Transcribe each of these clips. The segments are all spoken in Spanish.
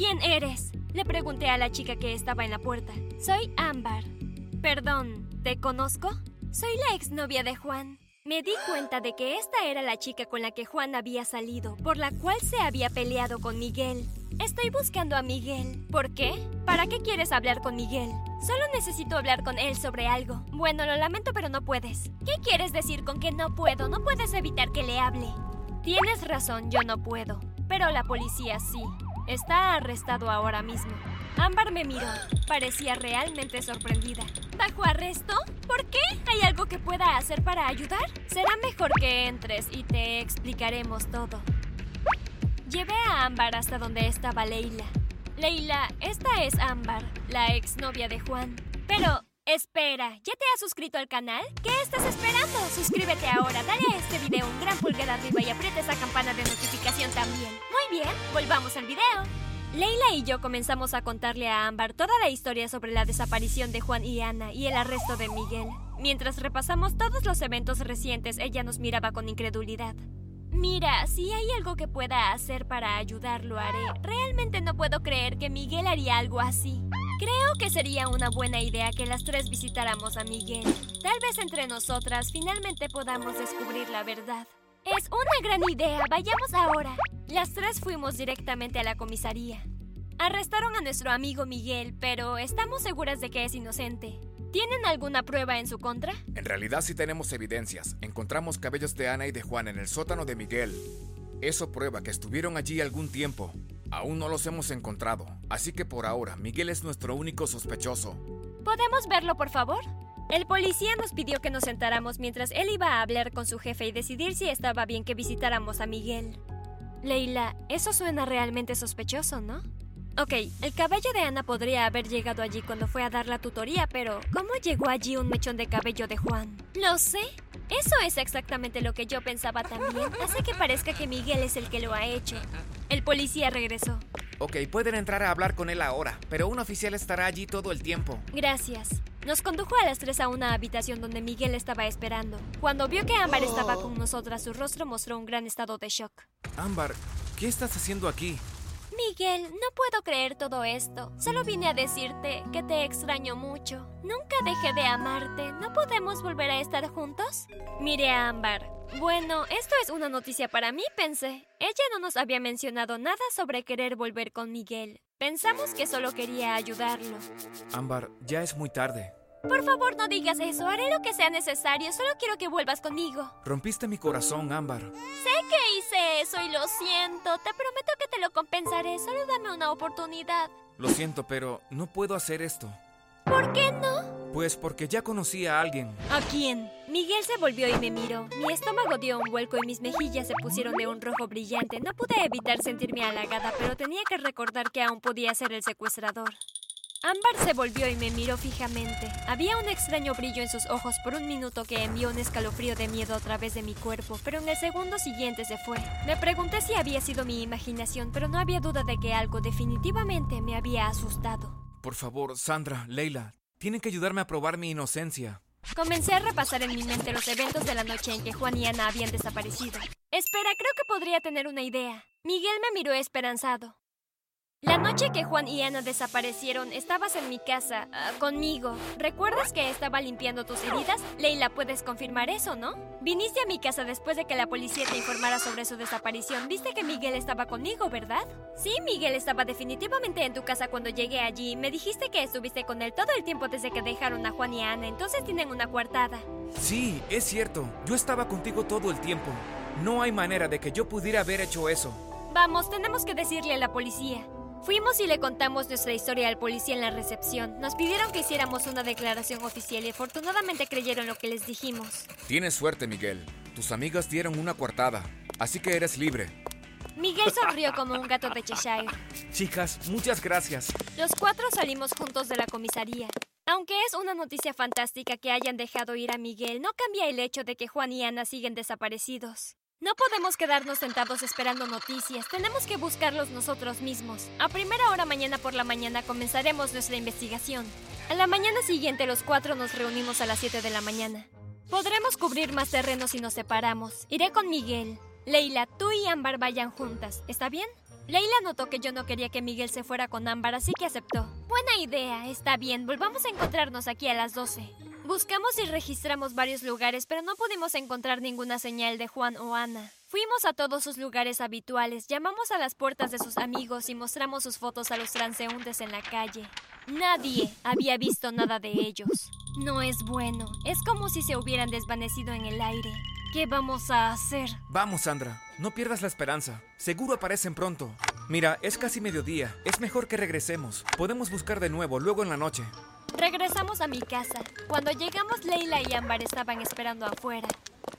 ¿Quién eres? Le pregunté a la chica que estaba en la puerta. Soy Ámbar. Perdón, ¿te conozco? Soy la exnovia de Juan. Me di cuenta de que esta era la chica con la que Juan había salido, por la cual se había peleado con Miguel. Estoy buscando a Miguel. ¿Por qué? ¿Para qué quieres hablar con Miguel? Solo necesito hablar con él sobre algo. Bueno, lo lamento, pero no puedes. ¿Qué quieres decir con que no puedo? No puedes evitar que le hable. Tienes razón, yo no puedo. Pero la policía sí. Está arrestado ahora mismo. Ámbar me miró. Parecía realmente sorprendida. ¿Bajo arresto? ¿Por qué? ¿Hay algo que pueda hacer para ayudar? Será mejor que entres y te explicaremos todo. Llevé a Ámbar hasta donde estaba Leila. Leila, esta es Ámbar, la exnovia de Juan. Pero, espera, ¿ya te has suscrito al canal? ¿Qué estás esperando? Suscríbete ahora, dale a este video un gran pulgar arriba y aprieta esa campana de notificación también. Muy bien, volvamos al video. Leila y yo comenzamos a contarle a Ámbar toda la historia sobre la desaparición de Juan y Ana y el arresto de Miguel. Mientras repasamos todos los eventos recientes, ella nos miraba con incredulidad. Mira, si hay algo que pueda hacer para ayudarlo, haré. Realmente no puedo creer que Miguel haría algo así. Creo que sería una buena idea que las tres visitáramos a Miguel. Tal vez entre nosotras finalmente podamos descubrir la verdad. Es una gran idea, vayamos ahora. Las tres fuimos directamente a la comisaría. Arrestaron a nuestro amigo Miguel, pero estamos seguras de que es inocente. ¿Tienen alguna prueba en su contra? En realidad sí tenemos evidencias. Encontramos cabellos de Ana y de Juan en el sótano de Miguel. Eso prueba que estuvieron allí algún tiempo. Aún no los hemos encontrado, así que por ahora Miguel es nuestro único sospechoso. ¿Podemos verlo, por favor? El policía nos pidió que nos sentáramos mientras él iba a hablar con su jefe y decidir si estaba bien que visitáramos a Miguel. Leila, eso suena realmente sospechoso, ¿no? Ok, el cabello de Ana podría haber llegado allí cuando fue a dar la tutoría, pero ¿cómo llegó allí un mechón de cabello de Juan? Lo sé. Eso es exactamente lo que yo pensaba también. Hace que parezca que Miguel es el que lo ha hecho. El policía regresó. Ok, pueden entrar a hablar con él ahora, pero un oficial estará allí todo el tiempo. Gracias. Nos condujo a las tres a una habitación donde Miguel estaba esperando. Cuando vio que Ámbar estaba con nosotras, su rostro mostró un gran estado de shock. Ámbar, ¿qué estás haciendo aquí? Miguel, no puedo creer todo esto. Solo vine a decirte que te extraño mucho. Nunca dejé de amarte. ¿No podemos volver a estar juntos? Mire a Ámbar. Bueno, esto es una noticia para mí, pensé. Ella no nos había mencionado nada sobre querer volver con Miguel. Pensamos que solo quería ayudarlo. Ámbar, ya es muy tarde. Por favor, no digas eso. Haré lo que sea necesario. Solo quiero que vuelvas conmigo. Rompiste mi corazón, Ámbar. Sé que hice eso y lo siento. Te prometo que te lo compensaré. Solo dame una oportunidad. Lo siento, pero no puedo hacer esto. ¿Por qué no? Pues porque ya conocí a alguien. ¿A quién? Miguel se volvió y me miró. Mi estómago dio un vuelco y mis mejillas se pusieron de un rojo brillante. No pude evitar sentirme halagada, pero tenía que recordar que aún podía ser el secuestrador. Ámbar se volvió y me miró fijamente. Había un extraño brillo en sus ojos por un minuto que envió un escalofrío de miedo a través de mi cuerpo, pero en el segundo siguiente se fue. Me pregunté si había sido mi imaginación, pero no había duda de que algo definitivamente me había asustado. Por favor, Sandra, Leila, tienen que ayudarme a probar mi inocencia. Comencé a repasar en mi mente los eventos de la noche en que Juan y Ana habían desaparecido. Espera, creo que podría tener una idea. Miguel me miró esperanzado. La noche que Juan y Ana desaparecieron, estabas en mi casa, ah, conmigo. ¿Recuerdas que estaba limpiando tus heridas? Leila, puedes confirmar eso, ¿no? Viniste a mi casa después de que la policía te informara sobre su desaparición. Viste que Miguel estaba conmigo, ¿verdad? Sí, Miguel estaba definitivamente en tu casa cuando llegué allí. Me dijiste que estuviste con él todo el tiempo desde que dejaron a Juan y a Ana, entonces tienen una coartada. Sí, es cierto. Yo estaba contigo todo el tiempo. No hay manera de que yo pudiera haber hecho eso. Vamos, tenemos que decirle a la policía. Fuimos y le contamos nuestra historia al policía en la recepción. Nos pidieron que hiciéramos una declaración oficial y afortunadamente creyeron lo que les dijimos. Tienes suerte, Miguel. Tus amigas dieron una coartada, así que eres libre. Miguel sonrió como un gato de Cheshire. Chicas, muchas gracias. Los cuatro salimos juntos de la comisaría. Aunque es una noticia fantástica que hayan dejado ir a Miguel, no cambia el hecho de que Juan y Ana siguen desaparecidos. No podemos quedarnos sentados esperando noticias, tenemos que buscarlos nosotros mismos. A primera hora mañana por la mañana comenzaremos nuestra investigación. A la mañana siguiente los cuatro nos reunimos a las 7 de la mañana. Podremos cubrir más terreno si nos separamos. Iré con Miguel. Leila, tú y Ámbar vayan juntas, ¿está bien? Leila notó que yo no quería que Miguel se fuera con Ámbar, así que aceptó. Buena idea, está bien, volvamos a encontrarnos aquí a las 12. Buscamos y registramos varios lugares, pero no pudimos encontrar ninguna señal de Juan o Ana. Fuimos a todos sus lugares habituales, llamamos a las puertas de sus amigos y mostramos sus fotos a los transeúntes en la calle. Nadie había visto nada de ellos. No es bueno, es como si se hubieran desvanecido en el aire. ¿Qué vamos a hacer? Vamos, Sandra. No pierdas la esperanza. Seguro aparecen pronto. Mira, es casi mediodía. Es mejor que regresemos. Podemos buscar de nuevo, luego en la noche. Regresamos a mi casa. Cuando llegamos, Leila y Ámbar estaban esperando afuera.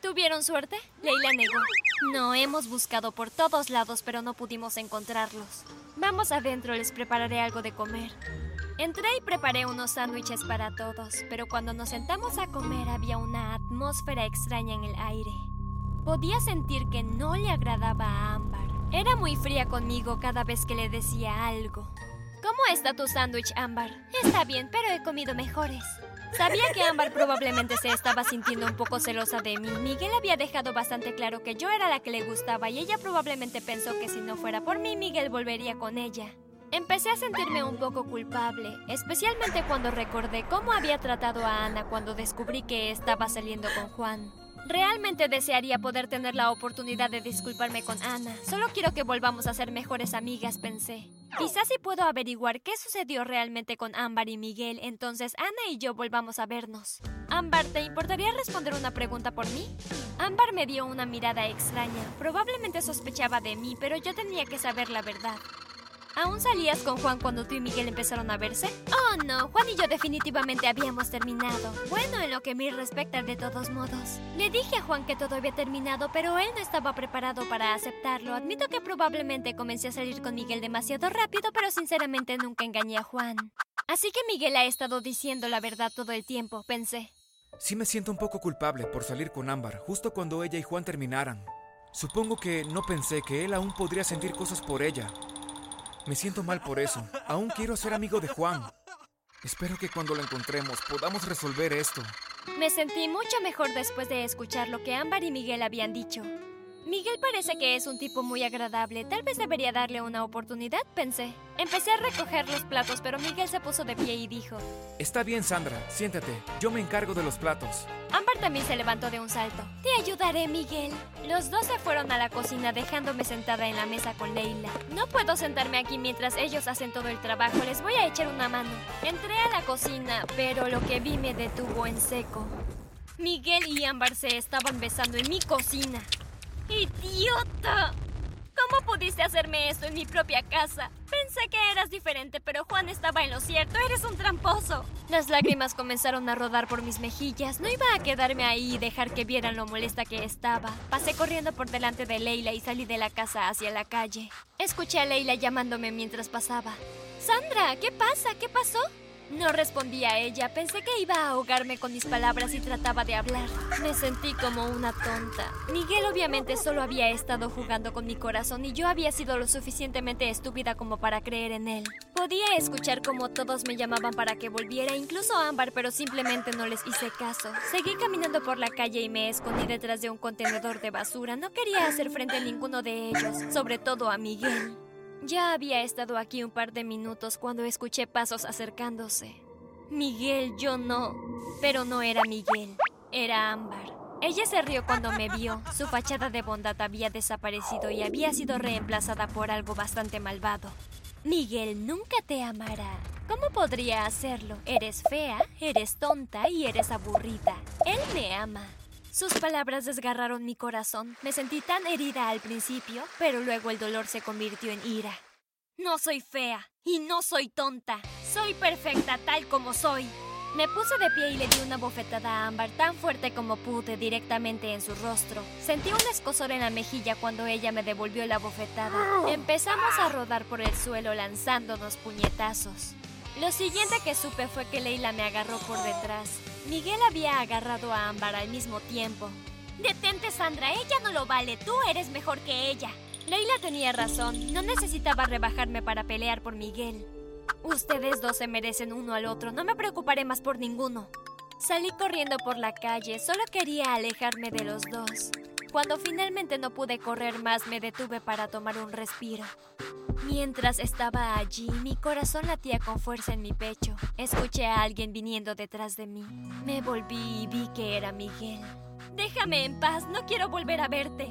¿Tuvieron suerte? Leila negó. No, hemos buscado por todos lados, pero no pudimos encontrarlos. Vamos adentro, les prepararé algo de comer. Entré y preparé unos sándwiches para todos, pero cuando nos sentamos a comer había una atmósfera extraña en el aire. Podía sentir que no le agradaba a Ámbar. Era muy fría conmigo cada vez que le decía algo. ¿Cómo está tu sándwich, Ámbar? Está bien, pero he comido mejores. Sabía que Ámbar probablemente se estaba sintiendo un poco celosa de mí. Miguel había dejado bastante claro que yo era la que le gustaba y ella probablemente pensó que si no fuera por mí, Miguel volvería con ella. Empecé a sentirme un poco culpable, especialmente cuando recordé cómo había tratado a Ana cuando descubrí que estaba saliendo con Juan. Realmente desearía poder tener la oportunidad de disculparme con Ana. Solo quiero que volvamos a ser mejores amigas, pensé. Quizás si puedo averiguar qué sucedió realmente con Ámbar y Miguel, entonces Ana y yo volvamos a vernos. Ámbar, ¿te importaría responder una pregunta por mí? Ámbar me dio una mirada extraña. Probablemente sospechaba de mí, pero yo tenía que saber la verdad. ¿Aún salías con Juan cuando tú y Miguel empezaron a verse? Oh, no, Juan y yo definitivamente habíamos terminado. Bueno, en lo que me respecta de todos modos. Le dije a Juan que todo había terminado, pero él no estaba preparado para aceptarlo. Admito que probablemente comencé a salir con Miguel demasiado rápido, pero sinceramente nunca engañé a Juan. Así que Miguel ha estado diciendo la verdad todo el tiempo, pensé. Sí me siento un poco culpable por salir con Ámbar justo cuando ella y Juan terminaran. Supongo que no pensé que él aún podría sentir cosas por ella. Me siento mal por eso. Aún quiero ser amigo de Juan. Espero que cuando lo encontremos podamos resolver esto. Me sentí mucho mejor después de escuchar lo que Ámbar y Miguel habían dicho. Miguel parece que es un tipo muy agradable. Tal vez debería darle una oportunidad, pensé. Empecé a recoger los platos, pero Miguel se puso de pie y dijo: Está bien, Sandra, siéntate. Yo me encargo de los platos. Ámbar también se levantó de un salto. Te ayudaré, Miguel. Los dos se fueron a la cocina dejándome sentada en la mesa con Leila. No puedo sentarme aquí mientras ellos hacen todo el trabajo. Les voy a echar una mano. Entré a la cocina, pero lo que vi me detuvo en seco. Miguel y Ámbar se estaban besando en mi cocina. ¡Idiota! ¿Cómo pudiste hacerme esto en mi propia casa? Pensé que eras diferente, pero Juan estaba en lo cierto. Eres un tramposo. Las lágrimas comenzaron a rodar por mis mejillas. No iba a quedarme ahí y dejar que vieran lo molesta que estaba. Pasé corriendo por delante de Leila y salí de la casa hacia la calle. Escuché a Leila llamándome mientras pasaba. Sandra, ¿qué pasa? ¿Qué pasó? No respondí a ella. Pensé que iba a ahogarme con mis palabras y trataba de hablar. Me sentí como una tonta. Miguel obviamente solo había estado jugando con mi corazón y yo había sido lo suficientemente estúpida como para creer en él. Podía escuchar como todos me llamaban para que volviera, incluso Ámbar, pero simplemente no les hice caso. Seguí caminando por la calle y me escondí detrás de un contenedor de basura. No quería hacer frente a ninguno de ellos, sobre todo a Miguel. Ya había estado aquí un par de minutos cuando escuché pasos acercándose. Miguel, yo no. Pero no era Miguel, era Ámbar. Ella se rió cuando me vio. Su fachada de bondad había desaparecido y había sido reemplazada por algo bastante malvado. Miguel nunca te amará. ¿Cómo podría hacerlo? Eres fea, eres tonta y eres aburrida. Él me ama. Sus palabras desgarraron mi corazón. Me sentí tan herida al principio, pero luego el dolor se convirtió en ira. No soy fea y no soy tonta. Soy perfecta tal como soy. Me puse de pie y le di una bofetada a Ámbar tan fuerte como pude directamente en su rostro. Sentí un escosor en la mejilla cuando ella me devolvió la bofetada. Empezamos a rodar por el suelo lanzándonos puñetazos. Lo siguiente que supe fue que Leila me agarró por detrás. Miguel había agarrado a Ámbar al mismo tiempo. Detente, Sandra, ella no lo vale, tú eres mejor que ella. Leila tenía razón, no necesitaba rebajarme para pelear por Miguel. Ustedes dos se merecen uno al otro, no me preocuparé más por ninguno. Salí corriendo por la calle, solo quería alejarme de los dos. Cuando finalmente no pude correr más, me detuve para tomar un respiro. Mientras estaba allí, mi corazón latía con fuerza en mi pecho. Escuché a alguien viniendo detrás de mí. Me volví y vi que era Miguel. Déjame en paz, no quiero volver a verte.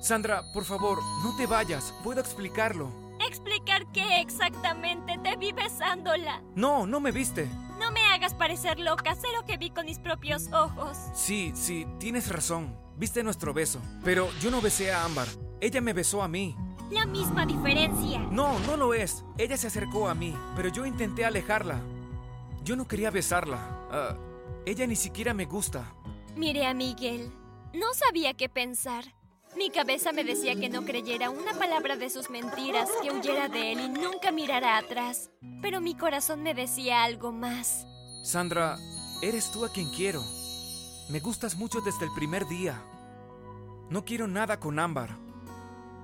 Sandra, por favor, no te vayas. Puedo explicarlo. ¿Explicar qué exactamente? Te vi besándola. No, no me viste. No me hagas parecer loca, sé lo que vi con mis propios ojos. Sí, sí, tienes razón. Viste nuestro beso. Pero yo no besé a Ámbar. Ella me besó a mí. La misma diferencia. No, no lo es. Ella se acercó a mí, pero yo intenté alejarla. Yo no quería besarla. Ah, ella ni siquiera me gusta. Miré a Miguel. No sabía qué pensar. Mi cabeza me decía que no creyera una palabra de sus mentiras, que huyera de él y nunca mirara atrás. Pero mi corazón me decía algo más. Sandra, eres tú a quien quiero. Me gustas mucho desde el primer día. No quiero nada con Ámbar.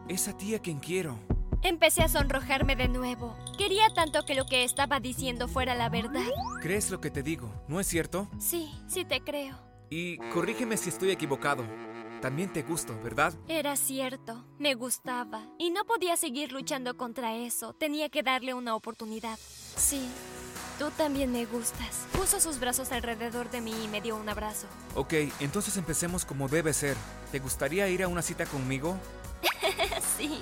Es a ti a quien quiero. Empecé a sonrojarme de nuevo. Quería tanto que lo que estaba diciendo fuera la verdad. ¿Crees lo que te digo? ¿No es cierto? Sí, sí te creo. Y corrígeme si estoy equivocado. También te gusto, ¿verdad? Era cierto, me gustaba. Y no podía seguir luchando contra eso. Tenía que darle una oportunidad. Sí, tú también me gustas. Puso sus brazos alrededor de mí y me dio un abrazo. Ok, entonces empecemos como debe ser. ¿Te gustaría ir a una cita conmigo? sí,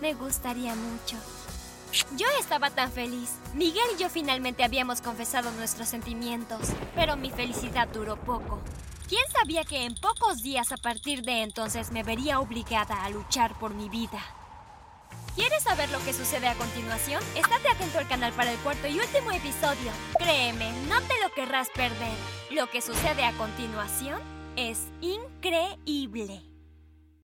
me gustaría mucho. Yo estaba tan feliz. Miguel y yo finalmente habíamos confesado nuestros sentimientos, pero mi felicidad duró poco. ¿Quién sabía que en pocos días a partir de entonces me vería obligada a luchar por mi vida? ¿Quieres saber lo que sucede a continuación? Estate atento al canal para el cuarto y último episodio. Créeme, no te lo querrás perder. Lo que sucede a continuación es increíble.